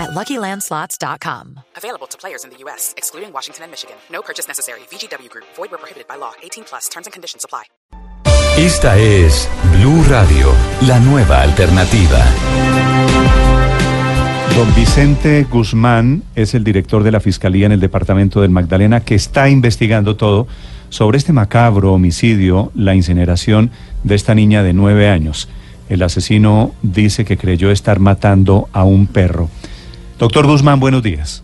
at LuckyLandSlots.com. Available to players in the U.S., excluding Washington and Michigan. No purchase necessary. VGW Group. Void where prohibited by law. 18 plus. Terms and conditions apply. Esta es Blue Radio, la nueva alternativa. Don Vicente Guzmán es el director de la Fiscalía en el departamento del Magdalena que está investigando todo sobre este macabro homicidio, la incineración de esta niña de nueve años. El asesino dice que creyó estar matando a un perro. Doctor Guzmán, buenos días.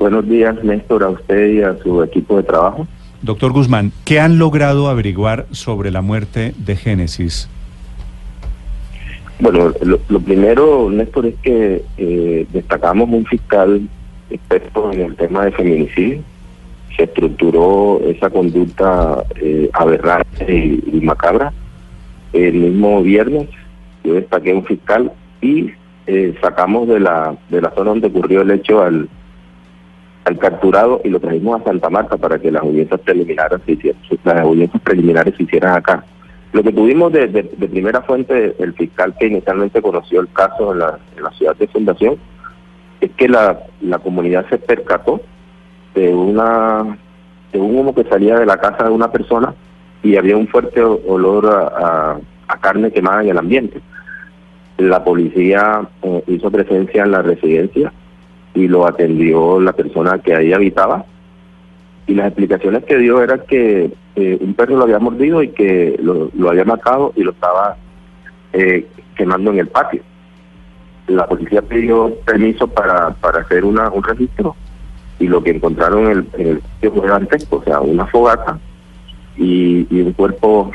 Buenos días, Néstor, a usted y a su equipo de trabajo. Doctor Guzmán, ¿qué han logrado averiguar sobre la muerte de Génesis? Bueno, lo, lo primero, Néstor, es que eh, destacamos un fiscal experto en el tema de feminicidio. Se estructuró esa conducta eh, aberrante y, y macabra. El mismo viernes yo destaqué un fiscal y eh, sacamos de la de la zona donde ocurrió el hecho al al capturado y lo trajimos a Santa Marta para que las audiencias preliminares se hicieran, las audiencias preliminares se hicieran acá. Lo que tuvimos de, de, primera fuente, el fiscal que inicialmente conoció el caso en la, en la ciudad de Fundación, es que la, la comunidad se percató de una de un humo que salía de la casa de una persona y había un fuerte olor a, a carne quemada en el ambiente. La policía eh, hizo presencia en la residencia y lo atendió la persona que ahí habitaba. Y las explicaciones que dio era que eh, un perro lo había mordido y que lo, lo había matado y lo estaba eh, quemando en el patio. La policía pidió permiso para, para hacer una, un registro y lo que encontraron en el, en el sitio fue dantesco, o sea, una fogata y, un cuerpo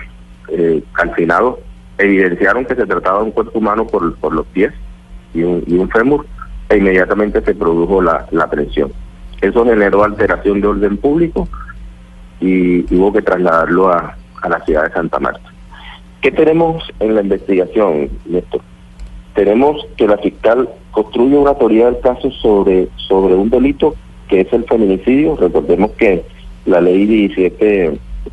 calcinado. Evidenciaron que se trataba de un cuerpo humano por, por los pies y un, y un fémur e inmediatamente se produjo la, la aprehensión. Eso generó alteración de orden público y, hubo que trasladarlo a, a la ciudad de Santa Marta. ¿Qué tenemos en la investigación, Néstor? Tenemos que la fiscal construye una teoría del caso sobre, sobre un delito que es el feminicidio. Recordemos que la ley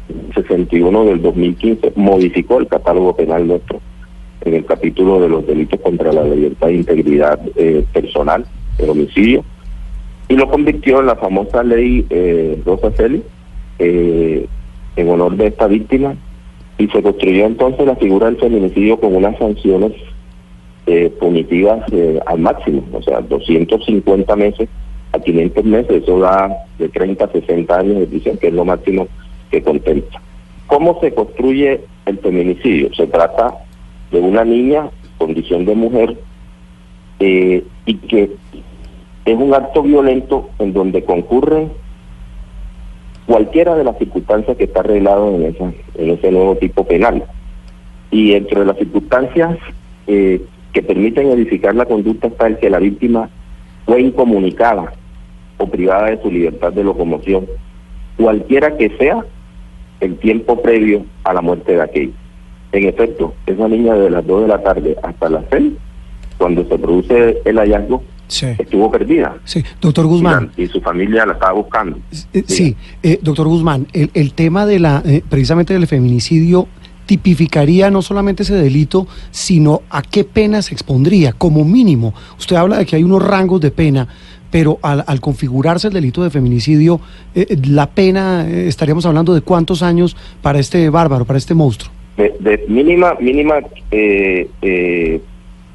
1761 del 2015 modificó el catálogo penal nuestro en el capítulo de los delitos contra la libertad e integridad eh, personal, el homicidio, y lo convirtió en la famosa ley eh, Rosa Celi, eh, en honor de esta víctima, y se construyó entonces la figura del feminicidio con unas sanciones eh, punitivas eh, al máximo, o sea, 250 meses a 500 meses, eso da de 30 a 60 años de prisión, que es lo máximo que contempla. ¿Cómo se construye el feminicidio? Se trata de una niña, condición de mujer, eh, y que es un acto violento en donde concurren cualquiera de las circunstancias que está arreglado en, esa, en ese nuevo tipo penal. Y entre las circunstancias eh, que permiten edificar la conducta está el que la víctima fue incomunicada o privada de su libertad de locomoción, cualquiera que sea el tiempo previo a la muerte de aquella. En efecto, esa niña de las 2 de la tarde hasta las 6, cuando se produce el hallazgo, Sí. estuvo perdida. Sí, doctor Guzmán. Y, su familia la estaba buscando. Eh, sí, eh, doctor Guzmán, el, el tema de la, eh, precisamente del feminicidio tipificaría no solamente ese delito, sino a qué pena se expondría, como mínimo. Usted habla de que hay unos rangos de pena, pero al, al configurarse el delito de feminicidio, eh, eh, la pena, eh, estaríamos hablando de cuántos años para este bárbaro, para este monstruo. De, de mínima, mínima, eh, eh,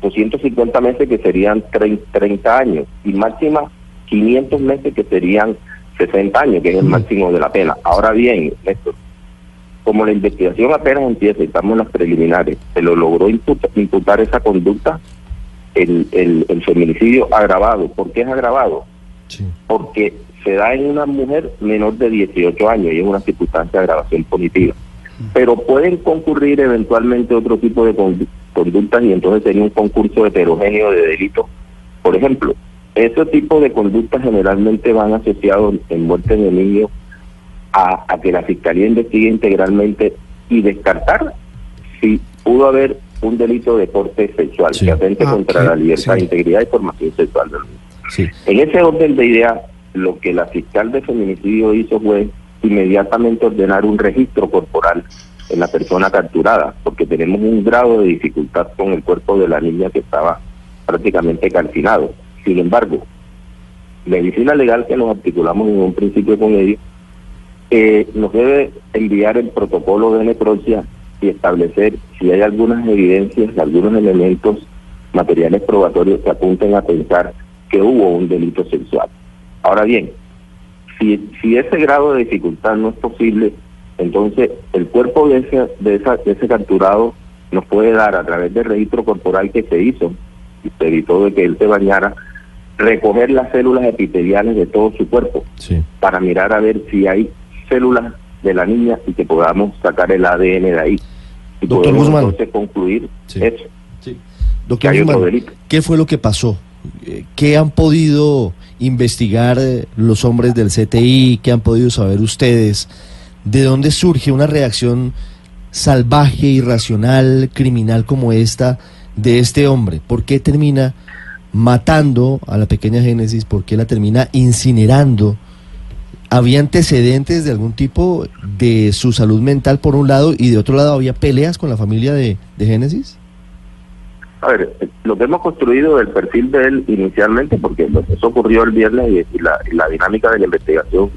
250 meses que serían 30, 30 años y máxima 500 meses que serían 60 años, que es el máximo de la pena. Ahora bien, Néstor, como la investigación apenas empieza y estamos en las preliminares, se lo logró imputa- imputar esa conducta, el, el, el feminicidio agravado. ¿Por qué es agravado? Porque se da en una mujer menor de 18 años y es una circunstancia de agravación punitiva. Pero pueden concurrir eventualmente otro tipo de condu- conductas y entonces sería un concurso heterogéneo de delitos. Por ejemplo, ese tipo de conductas generalmente van asociados en muertes de niños a, a que la Fiscalía investigue integralmente y descartar si pudo haber un delito de corte sexual Sí. que atente Ah, contra la libertad, sí. integridad y formación sexual del niño. En ese orden de ideas, lo que la fiscal de feminicidio hizo fue inmediatamente ordenar un registro corporal en la persona capturada, porque tenemos un grado de dificultad con el cuerpo de la niña que estaba prácticamente calcinado. Sin embargo, medicina legal que nos articulamos en un principio con ellos, eh, nos debe enviar el protocolo de necropsia y establecer si hay algunas evidencias, algunos elementos materiales probatorios que apunten a pensar que hubo un delito sexual. Ahora bien, si, si ese grado de dificultad no es posible, entonces el cuerpo de ese, de, esa, de ese capturado nos puede dar a través del registro corporal que se hizo y se evitó de que él se bañara, recoger las células epiteliales de todo su cuerpo Sí. para mirar a ver si hay células de la niña y que podamos sacar el ADN de ahí. Y Doctor Guzmán. entonces concluir Sí. eso. Sí. Que Doctor Guzmán. ¿qué fue lo que pasó? Eh, ¿Qué han podido investigar eh, los hombres del CTI? ¿Qué han podido saber ustedes? ¿De dónde surge una reacción salvaje, irracional, criminal como esta de este hombre? ¿Por qué termina matando a la pequeña Génesis? ¿Por qué la termina incinerando? ¿Había antecedentes de algún tipo de su salud mental por un lado y de otro lado había peleas con la familia de, de Génesis? A ver, eh, lo que hemos construido del perfil de él inicialmente, porque eso ocurrió el viernes y, y la, y la dinámica de la investigación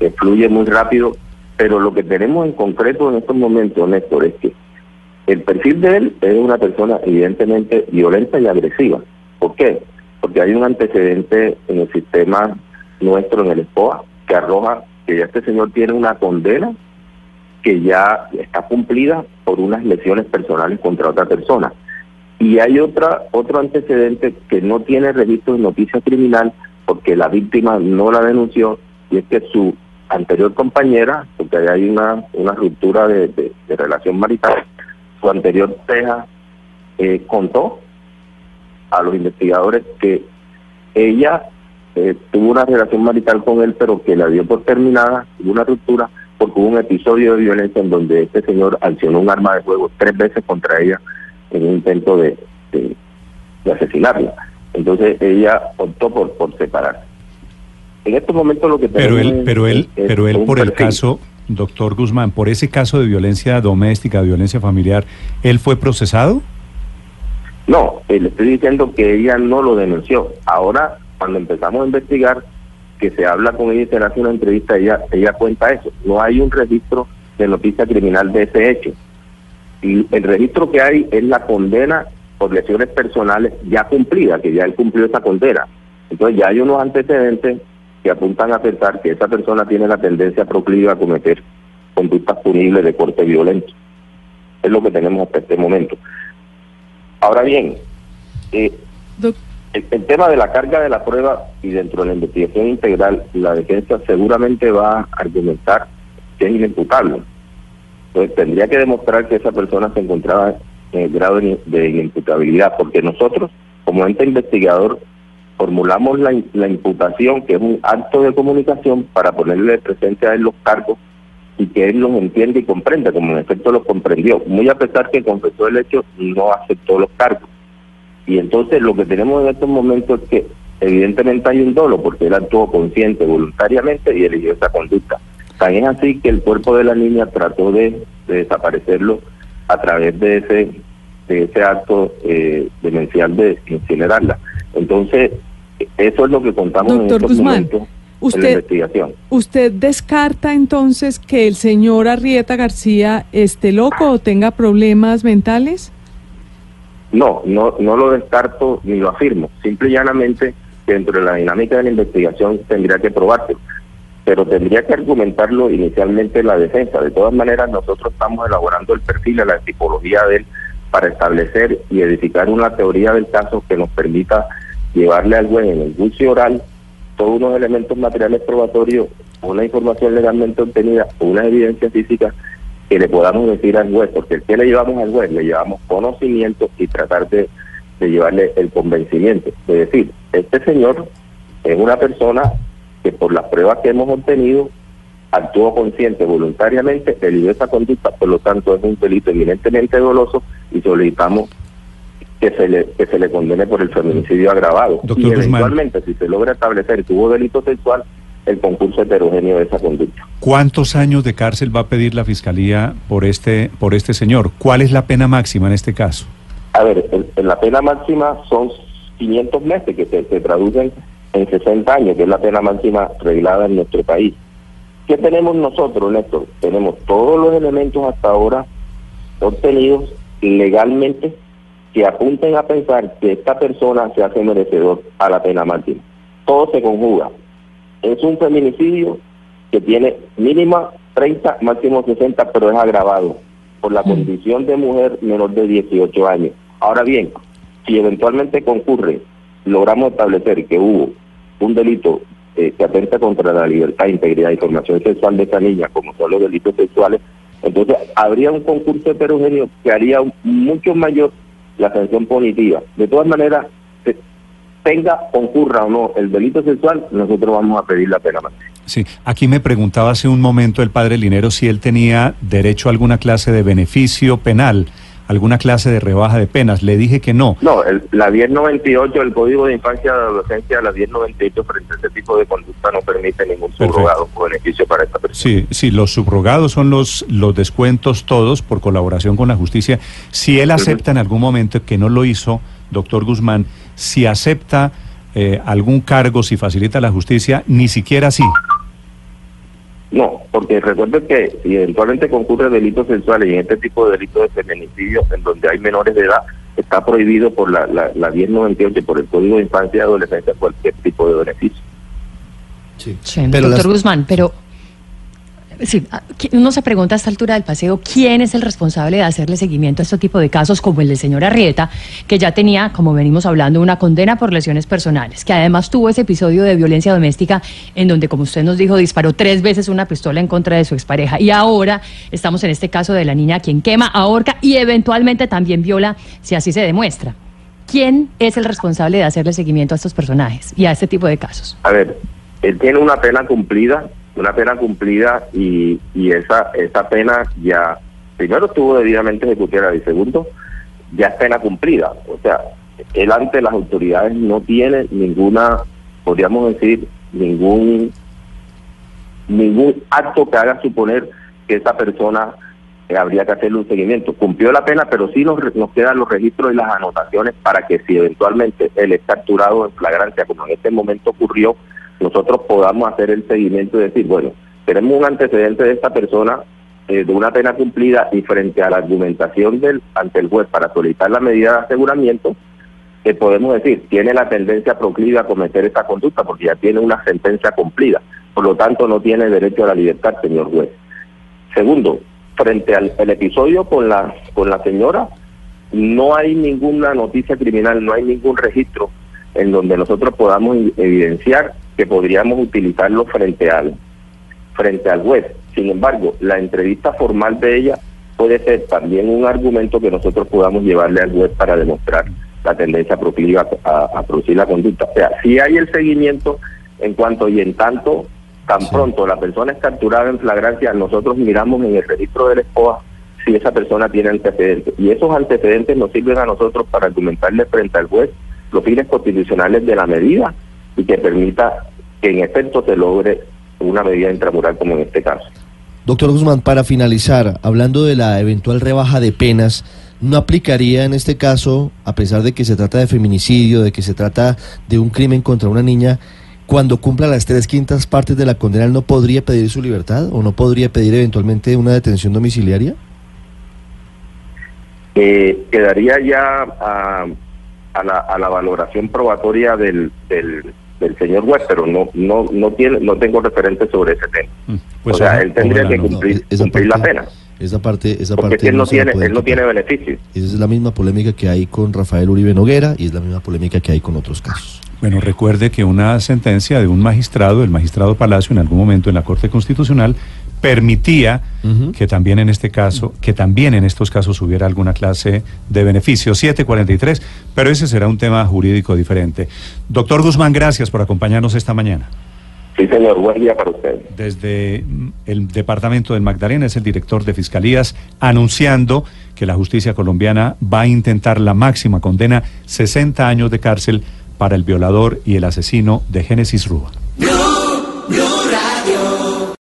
eh, fluye muy rápido, pero lo que tenemos en concreto en estos momentos, Néstor, es que el perfil de él es una persona evidentemente violenta y agresiva. ¿Por qué? Porque hay un antecedente en el sistema nuestro, en el SPOA, que arroja que ya este señor tiene una condena que ya está cumplida por unas lesiones personales contra otra persona. Y hay otra otro antecedente que no tiene registro de noticia criminal porque la víctima no la denunció y es que su anterior compañera, porque ahí hay una, una ruptura de, relación marital, su anterior pareja eh, contó a los investigadores que ella eh, tuvo una relación marital con él, pero que la dio por terminada, hubo una ruptura, porque hubo un episodio de violencia en donde este señor accionó un arma de fuego tres veces contra ella en un intento de, de, de asesinarla. Entonces ella optó por, por separarse. En estos momentos lo que Pero tenemos él, es- pero él, es- pero él por el caso, doctor Guzmán, por ese caso de violencia doméstica, violencia familiar, ¿él fue procesado? No, eh, le estoy diciendo que ella no lo denunció. Ahora, cuando empezamos a investigar, que se habla con ella y se le hace una entrevista, ella, ella cuenta eso. No hay un registro de noticia criminal de ese hecho. Y el registro que hay es la condena por lesiones personales ya cumplida, que ya él cumplió esa condena. Entonces ya hay unos antecedentes que apuntan a pensar que esa persona tiene la tendencia proclive a cometer conductas punibles de corte violento. Es lo que tenemos hasta este momento. Ahora bien, eh, el, el tema de la carga de la prueba y dentro de la investigación integral, la defensa seguramente va a argumentar que es inimputable. Entonces tendría que demostrar que esa persona se encontraba en el grado de, inimputabilidad, porque nosotros, como ente investigador, formulamos la, la imputación, que es un acto de comunicación, para ponerle presente a él los cargos y que él los entiende y comprenda, como en efecto los comprendió. Muy a pesar que confesó el hecho, no aceptó los cargos. Y entonces lo que tenemos en estos momentos es que evidentemente hay un dolo, porque él actuó consciente, voluntariamente y eligió esa conducta. Tan es así que el cuerpo de la niña trató de, de desaparecerlo a través de ese de ese acto eh, demencial de incinerarla. Entonces, eso es lo que contamos en estos Guzmán, momentos en la usted- investigación. ¿Usted descarta entonces que el señor Arrieta García esté loco o tenga problemas mentales? No, no, no lo descarto ni lo afirmo. Simple y llanamente, dentro de la dinámica de la investigación tendría que probarse. Pero tendría que argumentarlo inicialmente la defensa. De todas maneras, nosotros estamos elaborando el perfil la tipología de él para establecer y edificar una teoría del caso que nos permita llevarle al juez en el juicio oral todos unos elementos materiales probatorios, una información legalmente obtenida, una evidencia física que le podamos decir al juez, porque ¿qué le llevamos al juez? Le llevamos conocimiento y tratar de, de llevarle el convencimiento. De decir, este señor es una persona que por las pruebas que hemos obtenido actuó consciente voluntariamente, eligió esa conducta, por lo tanto es un delito eminentemente doloso y solicitamos que se le que se le condene por el feminicidio agravado. Doctor y Guzmán. eventualmente, si se logra establecer que hubo delito sexual, el concurso heterogéneo de esa conducta. ¿Cuántos años de cárcel va a pedir la fiscalía por este, por este señor? ¿Cuál es la pena máxima en este caso? A ver, en la pena máxima son 500 meses que se, se traducen en 60 años, que es la pena máxima reglada en nuestro país. ¿Qué tenemos nosotros, Néstor? Tenemos todos los elementos hasta ahora obtenidos legalmente que apunten a pensar que esta persona se hace merecedor a la pena máxima. Todo se conjuga. Es un feminicidio que tiene mínima 30, máximo 60, pero es agravado por la condición de mujer menor de 18 años. Ahora bien, si eventualmente concurre, logramos establecer que hubo un delito eh, que atenta contra la libertad, integridad y formación sexual de esa niña, como son los delitos sexuales, entonces habría un concurso heterogéneo que haría mucho mayor la sanción punitiva. De todas maneras, tenga, concurra o no el delito sexual, nosotros vamos a pedir la pena máxima. Sí, aquí me preguntaba hace un momento el padre Linero si él tenía derecho a alguna clase de beneficio penal, alguna clase de rebaja de penas. Le dije que no. No, el- la 1098 del Código de Infancia y Adolescencia, la 1098 frente a ese tipo de conducta no permite ningún subrogado o beneficio para esta persona. Sí, sí, los subrogados son los, los descuentos todos por colaboración con la justicia. Si él acepta en algún momento que no lo hizo, doctor Guzmán, si acepta eh, algún cargo, si facilita la justicia, ni siquiera así. No, porque recuerden que si eventualmente concurre delitos sexuales y en este tipo de delitos de feminicidio, en donde hay menores de edad, está prohibido por la, la, la 1098, por el Código de Infancia y Adolescencia, cualquier tipo de beneficio. Sí. Sí, Pero doctor las- Guzmán, pero sí, ah, uno se pregunta a esta altura del paseo quién es el responsable de hacerle seguimiento a este tipo de casos como el del señor Arrieta, que ya tenía, como venimos hablando, una condena por lesiones personales, que además tuvo ese episodio de violencia doméstica en donde, como usted nos dijo, disparó tres veces una pistola en contra de su expareja. Y ahora estamos en este caso de la niña quien quema, ahorca y eventualmente también viola, si así se demuestra. ¿Quién es el responsable de hacerle seguimiento a estos personajes y a este tipo de casos? A ver, él tiene una pena cumplida, una pena cumplida y, y esa esa pena ya, primero estuvo debidamente ejecutada y segundo, ya es pena cumplida. O sea, él ante las autoridades no tiene ninguna, podríamos decir, ningún ningún acto que haga suponer que esa persona eh, habría que hacerle un seguimiento. Cumplió la pena, pero sí nos, nos quedan los registros y las anotaciones para que si eventualmente él es capturado en flagrancia, como en este momento ocurrió, nosotros podamos hacer el seguimiento y decir, bueno, tenemos un antecedente de esta persona eh, de una pena cumplida y frente a la argumentación del ante el juez para solicitar la medida de aseguramiento, que podemos decir, tiene la tendencia proclive a cometer esta conducta porque ya tiene una sentencia cumplida. Por lo tanto, no tiene derecho a la libertad, señor juez. Segundo, frente al el episodio con la, con la señora, no hay ninguna noticia criminal, no hay ningún registro en donde nosotros podamos evidenciar que podríamos utilizarlo frente al, frente al juez. Sin embargo, la entrevista formal de ella puede ser también un argumento que nosotros podamos llevarle al juez para demostrar la tendencia proclive a, producir la conducta. O sea, si hay el seguimiento en cuanto y en tanto, tan pronto la persona es capturada en flagrancia, nosotros miramos en el registro de la esposa si esa persona tiene antecedentes. Y esos antecedentes nos sirven a nosotros para argumentarle frente al juez los fines constitucionales de la medida y que permita que en efecto se logre una medida intramural como en este caso. Doctor Guzmán, para finalizar, hablando de la eventual rebaja de penas, ¿no aplicaría en este caso, a pesar de que se trata de feminicidio, de que se trata de un crimen contra una niña, cuando cumpla las tres quintas partes de la condena, él no podría pedir su libertad o no podría pedir eventualmente una detención domiciliaria? Eh, quedaría ya a, a la, a la valoración probatoria del, del, del señor juez, pero no no no tiene no tengo referentes sobre ese tema. Mm, Pues o sea, él tendría ojalá que no. cumplir, esa cumplir la parte- pena, Esa parte, esa porque parte él no tiene él no tiene beneficio. Esa es la misma polémica que hay con Rafael Uribe Noguera y es la misma polémica que hay con otros casos. Bueno, recuerde que una sentencia de un magistrado, el magistrado Palacio, en algún momento en la Corte Constitucional, permitía que también en este caso, que también en estos casos hubiera alguna clase de beneficio. 743, pero ese será un tema jurídico diferente. Doctor Guzmán, gracias por acompañarnos esta mañana. Sí, señor, buen día para usted. Desde mm, el departamento del Magdalena es el director de Fiscalías anunciando que la justicia colombiana va a intentar la máxima condena, 60 años de cárcel para el violador y el asesino de Génesis Rúa.